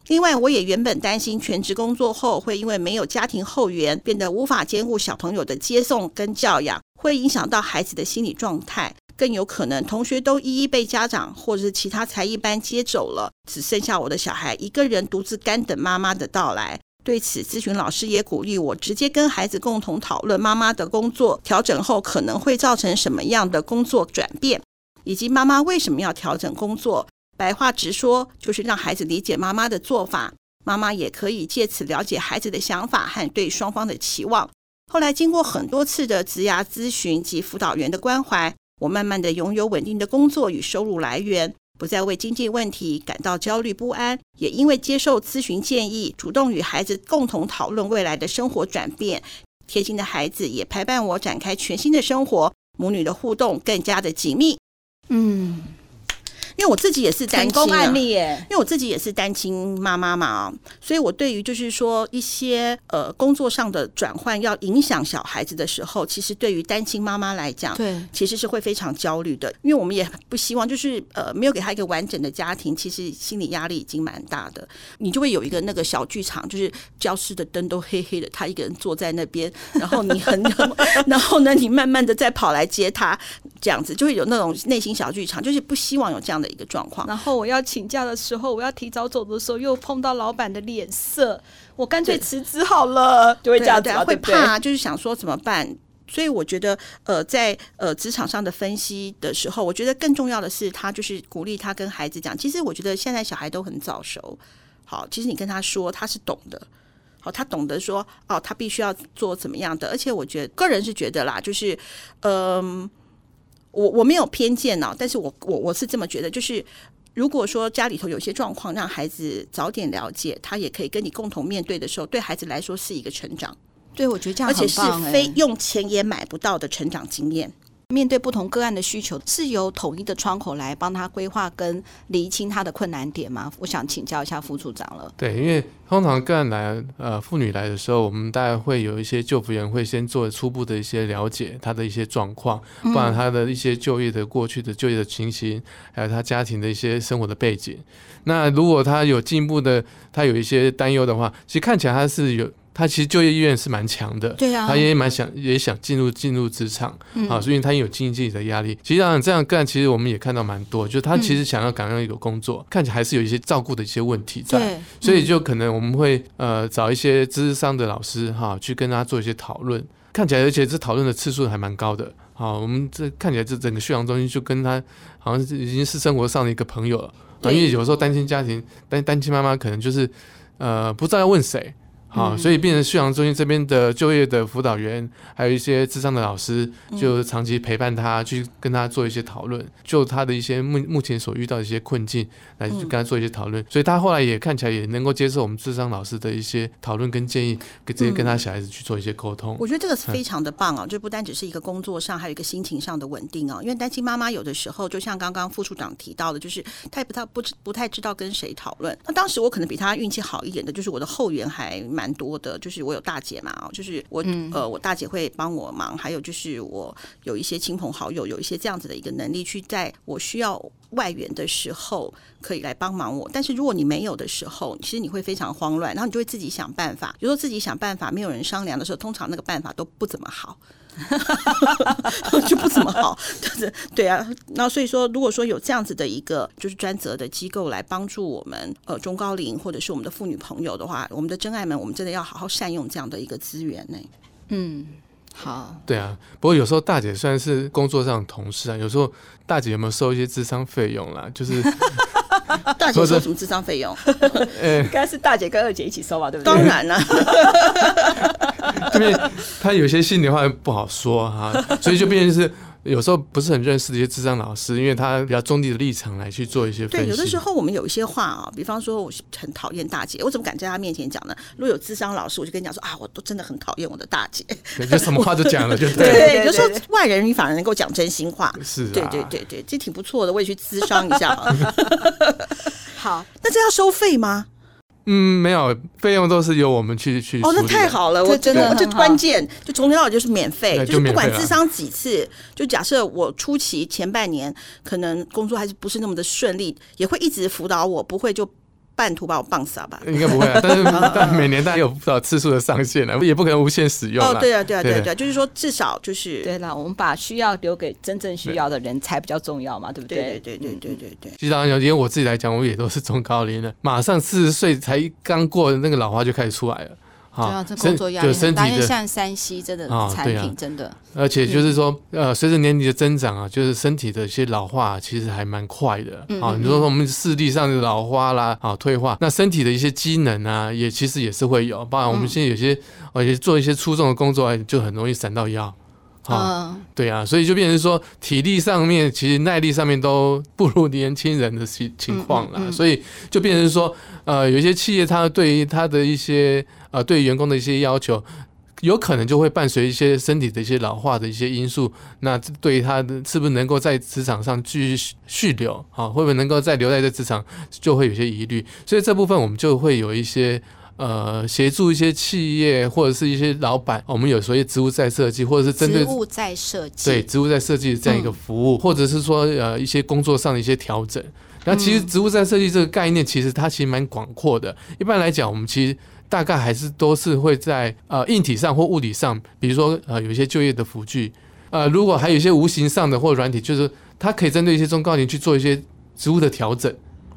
另外，我也原本担心全职工作后会因为没有家庭后援，变得无法兼顾小朋友的接送跟教养，会影响到孩子的心理状态。更有可能，同学都一一被家长或者是其他才艺班接走了，只剩下我的小孩一个人独自干等妈妈的到来。对此，咨询老师也鼓励我直接跟孩子共同讨论妈妈的工作调整后可能会造成什么样的工作转变，以及妈妈为什么要调整工作。白话直说，就是让孩子理解妈妈的做法，妈妈也可以借此了解孩子的想法和对双方的期望。后来，经过很多次的职涯咨询及辅导员的关怀。我慢慢的拥有稳定的工作与收入来源，不再为经济问题感到焦虑不安，也因为接受咨询建议，主动与孩子共同讨论未来的生活转变，贴心的孩子也陪伴我展开全新的生活，母女的互动更加的紧密。嗯。因为我自己也是单亲案例耶，因为我自己也是单亲妈妈嘛，所以我对于就是说一些呃工作上的转换要影响小孩子的时候，其实对于单亲妈妈来讲，对，其实是会非常焦虑的，因为我们也不希望就是呃没有给他一个完整的家庭，其实心理压力已经蛮大的。你就会有一个那个小剧场，就是教室的灯都黑黑的，他一个人坐在那边，然后你很，然后呢你慢慢的再跑来接他，这样子就会有那种内心小剧场，就是不希望有这样的。一个状况，然后我要请假的时候，我要提早走的时候，又碰到老板的脸色，我干脆辞职好了，就会这样子，会怕，就是想说怎么办？所以我觉得，呃，在呃职场上的分析的时候，我觉得更重要的是，他就是鼓励他跟孩子讲，其实我觉得现在小孩都很早熟，好，其实你跟他说，他是懂的，好，他懂得说，哦，他必须要做怎么样的，而且我觉得个人是觉得啦，就是，嗯、呃。我我没有偏见呢，但是我我我是这么觉得，就是如果说家里头有些状况，让孩子早点了解，他也可以跟你共同面对的时候，对孩子来说是一个成长。对，我觉得这样而且是非用钱也买不到的成长经验。面对不同个案的需求，是由统一的窗口来帮他规划跟厘清他的困难点吗？我想请教一下副处长了。对，因为通常个案来，呃，妇女来的时候，我们大概会有一些救服员会先做初步的一些了解，他的一些状况，不然他的一些就业的过去的就业的情形，还有他家庭的一些生活的背景。那如果他有进一步的，他有一些担忧的话，其实看起来他是有。他其实就业意愿是蛮强的，对啊，他也蛮想也想进入进入职场，嗯、啊，所以他也有经济的压力。其实这样这样干，其实我们也看到蛮多，就是他其实想要赶上一个工作，嗯、看起来还是有一些照顾的一些问题在，对所以就可能我们会呃找一些资商的老师哈、啊，去跟他做一些讨论。看起来，而且这讨论的次数还蛮高的，好，我们这看起来这整个续航中心就跟他好像是已经是生活上的一个朋友了，啊，因为有时候单亲家庭单单亲妈妈可能就是呃不知道要问谁。啊，所以变成旭阳中心这边的就业的辅导员，还有一些智障的老师，就长期陪伴他，去跟他做一些讨论，就他的一些目目前所遇到的一些困境，来去跟他做一些讨论。所以他后来也看起来也能够接受我们智商老师的一些讨论跟建议，跟直接跟他小孩子去做一些沟通。我觉得这个是非常的棒啊，就不单只是一个工作上，还有一个心情上的稳定啊。因为单亲妈妈有的时候，就像刚刚副处长提到的，就是他也不太不不太知道跟谁讨论。那当时我可能比他运气好一点的，就是我的后援还蛮。蛮多的，就是我有大姐嘛，就是我、嗯、呃，我大姐会帮我忙，还有就是我有一些亲朋好友，有一些这样子的一个能力，去在我需要外援的时候可以来帮忙我。但是如果你没有的时候，其实你会非常慌乱，然后你就会自己想办法。比如说自己想办法，没有人商量的时候，通常那个办法都不怎么好。就不怎么好，就 是对啊。那所以说，如果说有这样子的一个就是专责的机构来帮助我们呃中高龄或者是我们的妇女朋友的话，我们的真爱们，我们真的要好好善用这样的一个资源呢。嗯，好。对啊，不过有时候大姐虽然是工作上的同事啊，有时候大姐有没有收一些智商费用啦？就是。大姐收什么智商费用？应该是大姐跟二姐一起收吧，对不对？当然了，因为他有些心里话不好说哈，所以就变成是。有时候不是很认识的一些智商老师，因为他比较中立的立场来去做一些分析。对，有的时候我们有一些话啊，比方说我很讨厌大姐，我怎么敢在她面前讲呢？如果有智商老师，我就跟你讲说啊，我都真的很讨厌我的大姐。就什么话都讲了，就对。对，有时候外人你反而能够讲真心话。是、啊，对对对对，这挺不错的，我也去咨商一下。好，那这要收费吗？嗯，没有，费用都是由我们去去。哦，那太好了，我真的，就关键就从头到尾就是免费，就是不管智商几次，就假设我初期前半年可能工作还是不是那么的顺利，也会一直辅导我，不会就。半途把我棒死吧？应该不会啊，但是 但每年大概有不少次数的上限了，也不可能无限使用。哦，对啊，对啊，对啊，对啊，就是说至少就是对啦，我们把需要留给真正需要的人才比较重要嘛，对不对？对对对对对对。其实当然，因为我自己来讲，我也都是中高龄了，马上四十岁才刚过那个老花就开始出来了。对啊，这工作压力很大，因为像山西真的产品真的，而且就是说，呃，随着年龄的增长啊，就是身体的一些老化，其实还蛮快的啊。你说说我们视力上的老花啦，啊，退化，那身体的一些机能啊，也其实也是会有。包括我们现在有些，而且做一些粗重的工作，就很容易闪到腰。啊，对啊，所以就变成说，体力上面其实耐力上面都不如年轻人的情情况了，所以就变成说，呃，有一些企业它对于它的一些。呃，对员工的一些要求，有可能就会伴随一些身体的一些老化的一些因素。那对于他的是不是能够在职场上继续续留啊，会不会能够再留在这职场，就会有些疑虑。所以这部分我们就会有一些呃协助一些企业或者是一些老板，我们有所谓植物再设计，或者是针对植物再设计，对植物再设计的这样一个服务，嗯、或者是说呃一些工作上的一些调整。那其实植物再设计这个概念，其实它其实蛮广阔的。一般来讲，我们其实。大概还是都是会在呃硬体上或物理上，比如说呃有一些就业的辅具，呃如果还有一些无形上的或软体，就是它可以针对一些中高龄去做一些植物的调整，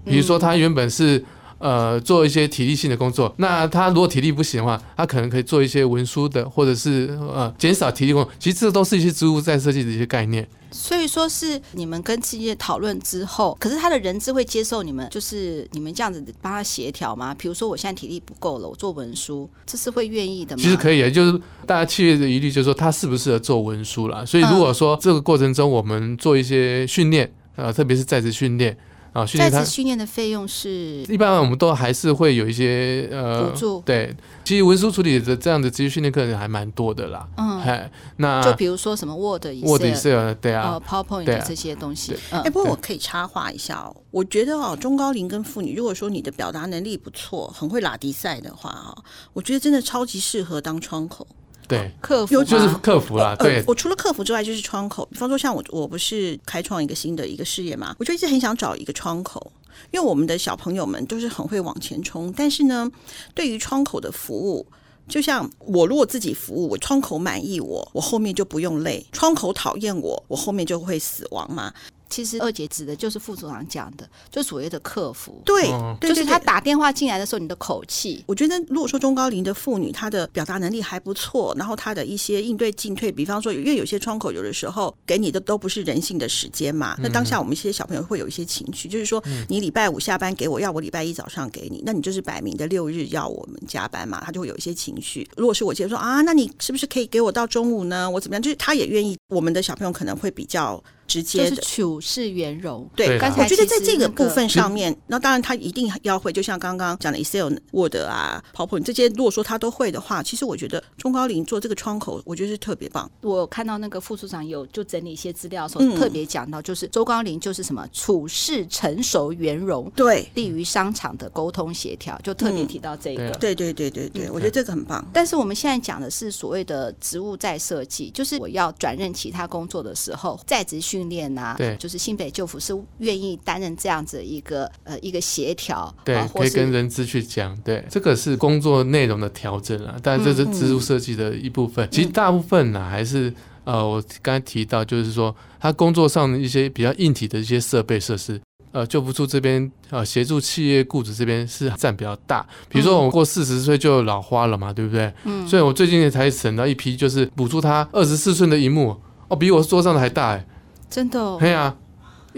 比如说它原本是呃做一些体力性的工作，那他如果体力不行的话，他可能可以做一些文书的，或者是呃减少体力工作，其实这都是一些职务在设计的一些概念。所以说是你们跟企业讨论之后，可是他的人资会接受你们，就是你们这样子帮他协调吗？比如说我现在体力不够了，我做文书，这是会愿意的吗？其实可以，就是大家企业的疑虑就是说他适不适合做文书啦。所以如果说这个过程中我们做一些训练，呃，特别是在职训练，啊，训练他。在职训练的费用是一般我们都还是会有一些呃补助。对，其实文书处理的这样的职业训练课程还蛮多的啦。嗯，哎，那就比如说什么 Word、Word、Excel，对啊，PowerPoint 这些东西。哎，不过我可以插话一下哦，我觉得哦，中高龄跟妇女，如果说你的表达能力不错，很会拉迪赛的话哦，我觉得真的超级适合当窗口。对，客服就是客服啦。对，我除了客服之外，就是窗口。比方说，像我，我不是开创一个新的一个事业嘛，我就一直很想找一个窗口，因为我们的小朋友们都是很会往前冲。但是呢，对于窗口的服务，就像我如果自己服务，我窗口满意我，我后面就不用累；窗口讨厌我，我后面就会死亡嘛。其实二姐指的就是副组长讲的，就所谓的客服，对，就是他打电话进来的时候，你的口气。我觉得，如果说中高龄的妇女，她的表达能力还不错，然后她的一些应对进退，比方说，因为有些窗口有的时候给你的都不是人性的时间嘛，那当下我们一些小朋友会有一些情绪，就是说，你礼拜五下班给我，要我礼拜一早上给你，那你就是摆明的六日要我们加班嘛，他就会有一些情绪。如果是我接说啊，那你是不是可以给我到中午呢？我怎么样？就是他也愿意，我们的小朋友可能会比较。直接的就是处事圆融，对，刚才我觉得在这个部分上面，那当然他一定要会，就像刚刚讲的 Excel、Word 啊、PowerPoint 这些，如果说他都会的话，其实我觉得中高龄做这个窗口，我觉得是特别棒。我看到那个副处长有就整理一些资料的时候，特别讲到，就是周高龄就是什么处事成熟圆融，对，利于商场的沟通协调，就特别提到这个。对对对对对，我觉得这个很棒。但是我们现在讲的是所谓的职务再设计，就是我要转任其他工作的时候，在职训练啊，对。就是新北就服是愿意担任这样子一个呃一个协调，对，啊、可以跟人资去讲，对，这个是工作内容的调整啊，但这是职务设计的一部分。嗯、其实大部分呢、啊，还是呃，我刚才提到，就是说他工作上的一些比较硬体的一些设备设施，呃，就服处这边呃协助企业雇主这边是占比较大。比如说我过四十岁就老花了嘛，对不对？嗯。所以我最近才省到一批，就是补助他二十四寸的荧幕，哦，比我桌上的还大哎。真的、哦？对啊，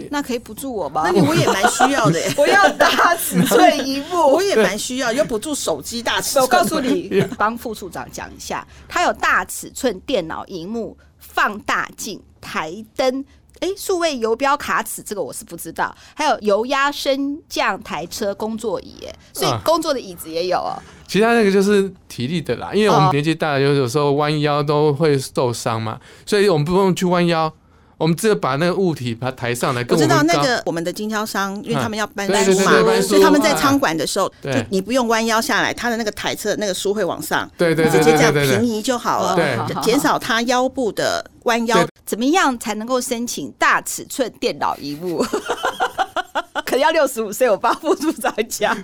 那可以补助我吧？那你我也蛮需要的。我要大尺寸萤幕，我也蛮需要，要补助手机大尺寸。我告诉你，帮副处长讲一下，他有大尺寸电脑荧幕、放大镜、台灯，哎，数位游标卡尺，这个我是不知道。还有油压升降台车工作椅，所以工作的椅子也有哦。其他那个就是体力的啦，因为我们年纪大了，有有时候弯腰都会受伤嘛，所以我们不用去弯腰。我们只有把那个物体把它抬上来。我知道那个我们的经销商，因为他们要搬书嘛，所以他们在仓管的时候，就你不用弯腰下来，他的那个台车那个书会往上，对对，直接这样平移就好了，减少他腰部的弯腰。怎么样才能够申请大尺寸电脑萤幕？可能要六十五岁，我帮副处长讲。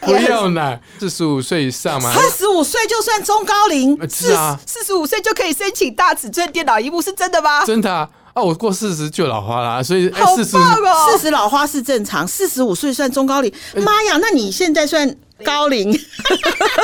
不用了，四十五岁以上嘛。四十五岁就算中高龄，是啊，四十五岁就可以申请大尺寸电脑萤幕，是真的吗？真的啊。哦，我过四十就老花啦，所以四十四十老花是正常，四十五岁算中高龄。妈呀，那你现在算高龄？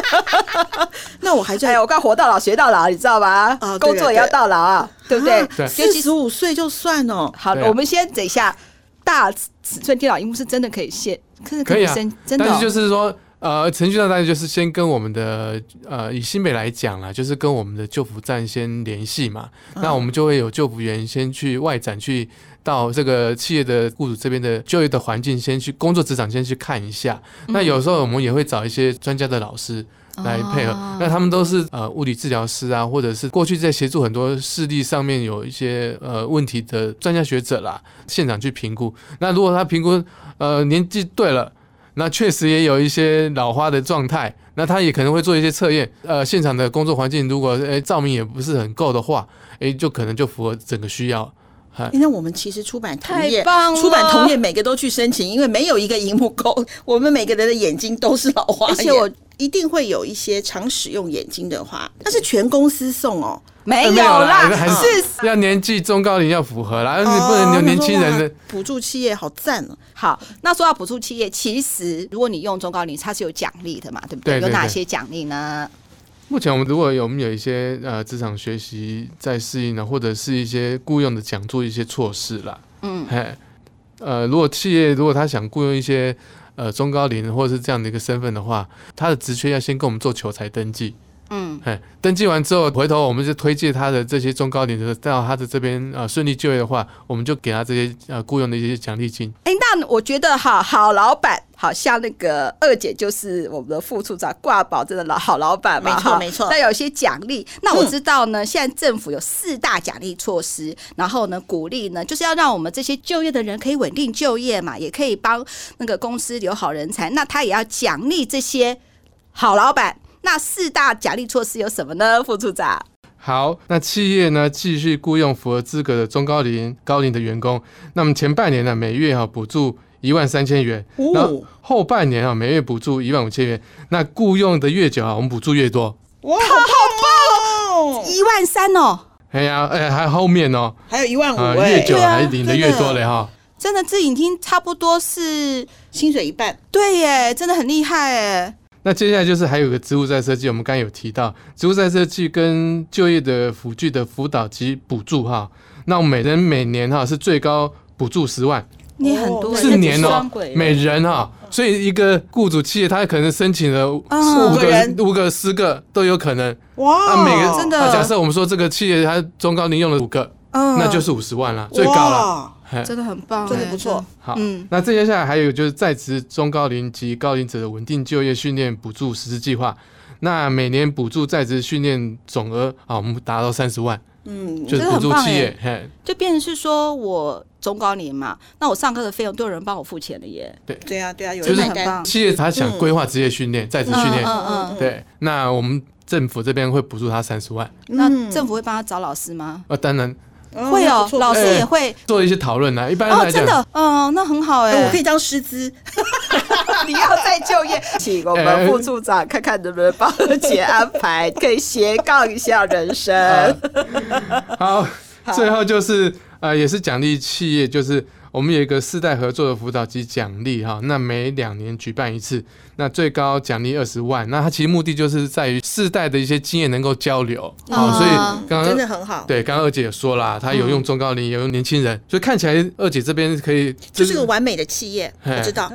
那我还在，我刚活到老学到老，你知道吧？啊，工作也要到老啊，对不对？四十五岁就算哦。好，我们先等一下，大尺寸电脑荧幕是真的可以现，可是可以升，真的。但是就是说。呃，程序上大概就是先跟我们的呃，以新北来讲啦，就是跟我们的救服站先联系嘛。嗯、那我们就会有救服员先去外展，去到这个企业的雇主这边的就业的环境，先去工作职场先去看一下。嗯、那有时候我们也会找一些专家的老师来配合。哦、那他们都是呃物理治疗师啊，或者是过去在协助很多视力上面有一些呃问题的专家学者啦，现场去评估。那如果他评估呃年纪对了。那确实也有一些老花的状态，那他也可能会做一些测验。呃，现场的工作环境如果诶、欸、照明也不是很够的话，诶、欸，就可能就符合整个需要。因为我们其实出版同业，出版同业每个都去申请，因为没有一个荧幕够，我们每个人的眼睛都是老花眼，而且我一定会有一些常使用眼睛的话，那是全公司送哦。没有啦，还是要年纪中高龄要符合啦，你不能有年轻人的补助企业好赞哦。好，那说到补助企业，其实如果你用中高龄，它是有奖励的嘛，对不对？有哪些奖励呢？目前我们如果有我们有一些呃职场学习在适应呢，或者是一些雇佣的讲座一些措施啦。嗯，嘿，呃，如果企业如果他想雇佣一些呃中高龄或者是这样的一个身份的话，他的职缺要先跟我们做求才登记。嗯，哎，登记完之后，回头我们就推荐他的这些中高龄的到他的这边呃顺利就业的话，我们就给他这些呃雇佣的一些奖励金。哎，那我觉得哈，好老板，好像那个二姐就是我们的副处长挂保真的老好老板嘛，没错没错。那有些奖励，那我知道呢，现在政府有四大奖励措施，然后呢鼓励呢就是要让我们这些就业的人可以稳定就业嘛，也可以帮那个公司留好人才，那他也要奖励这些好老板。那四大奖励措施有什么呢？副处长，好，那企业呢继续雇佣符合资格的中高龄高龄的员工，那么前半年呢每月哈补助一万三千元，那、哦、后半年啊每月补助一万五千元，那雇佣的越久啊我们补助越多。哇，好棒哦！一万三哦。哎呀，哎还后面哦，还有一万五、呃，越久还领的越多嘞哈。真的，这已经差不多是薪水一半。对耶，真的很厉害耶。那接下来就是还有个职务再设计，我们刚刚有提到职务再设计跟就业的辅具的辅导及补助哈，那我们每人每年哈是最高补助十万，你很多四年哦，每人哈，所以一个雇主企业他可能申请了五个人、五个、十个都有可能。哇，那每个真的，假设我们说这个企业它中高龄用了五个，那就是五十万了，最高了。真的很棒，真的不错。好，嗯，那这接下来还有就是在职中高龄及高龄者的稳定就业训练补助实施计划，那每年补助在职训练总额啊，我们达到三十万，嗯，就是补助企业，嘿，就变成是说我中高龄嘛，那我上课的费用都有人帮我付钱了耶。对，对啊，对啊，有人很棒。企业他想规划职业训练，在职训练，嗯嗯，对，那我们政府这边会补助他三十万。那政府会帮他找老师吗？啊，当然。会哦，老师也会做一些讨论呢。一般，哦，真的，嗯，那很好哎，我可以当师资。你要再就业，请我们副处长看看能不能帮姐安排，可以斜杠一下人生。好，最后就是呃，也是奖励企业，就是。我们有一个世代合作的辅导及奖励哈，那每两年举办一次，那最高奖励二十万。那它其实目的就是在于世代的一些经验能够交流，好，所以刚刚真的很好。对，刚刚二姐也说了，她有用中高龄，也有用年轻人，所以看起来二姐这边可以，就是个完美的企业，我知道，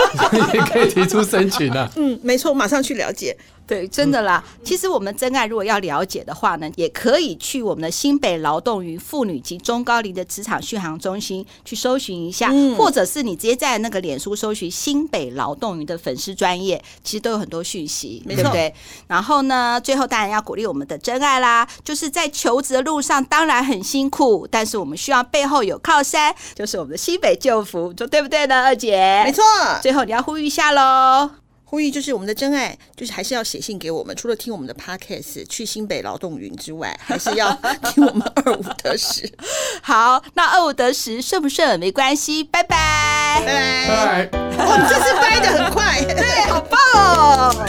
也可以提出申请了。嗯，没错，马上去了解。对，真的啦。其实我们真爱如果要了解的话呢，也可以去我们的新北劳动与妇女及中高龄的职场续航中心去搜寻一下，嗯、或者是你直接在那个脸书搜寻新北劳动与的粉丝专页，其实都有很多讯息，没错，对不对？然后呢，最后当然要鼓励我们的真爱啦，就是在求职的路上当然很辛苦，但是我们需要背后有靠山，就是我们的西北就服，说对不对呢，二姐？没错。最后你要呼吁一下喽。呼吁就是我们的真爱，就是还是要写信给我们。除了听我们的 podcast 去新北劳动云之外，还是要听我们二五得十。好，那二五得十顺不顺没关系，拜拜，拜拜。我们这次掰的很快，对，好棒哦。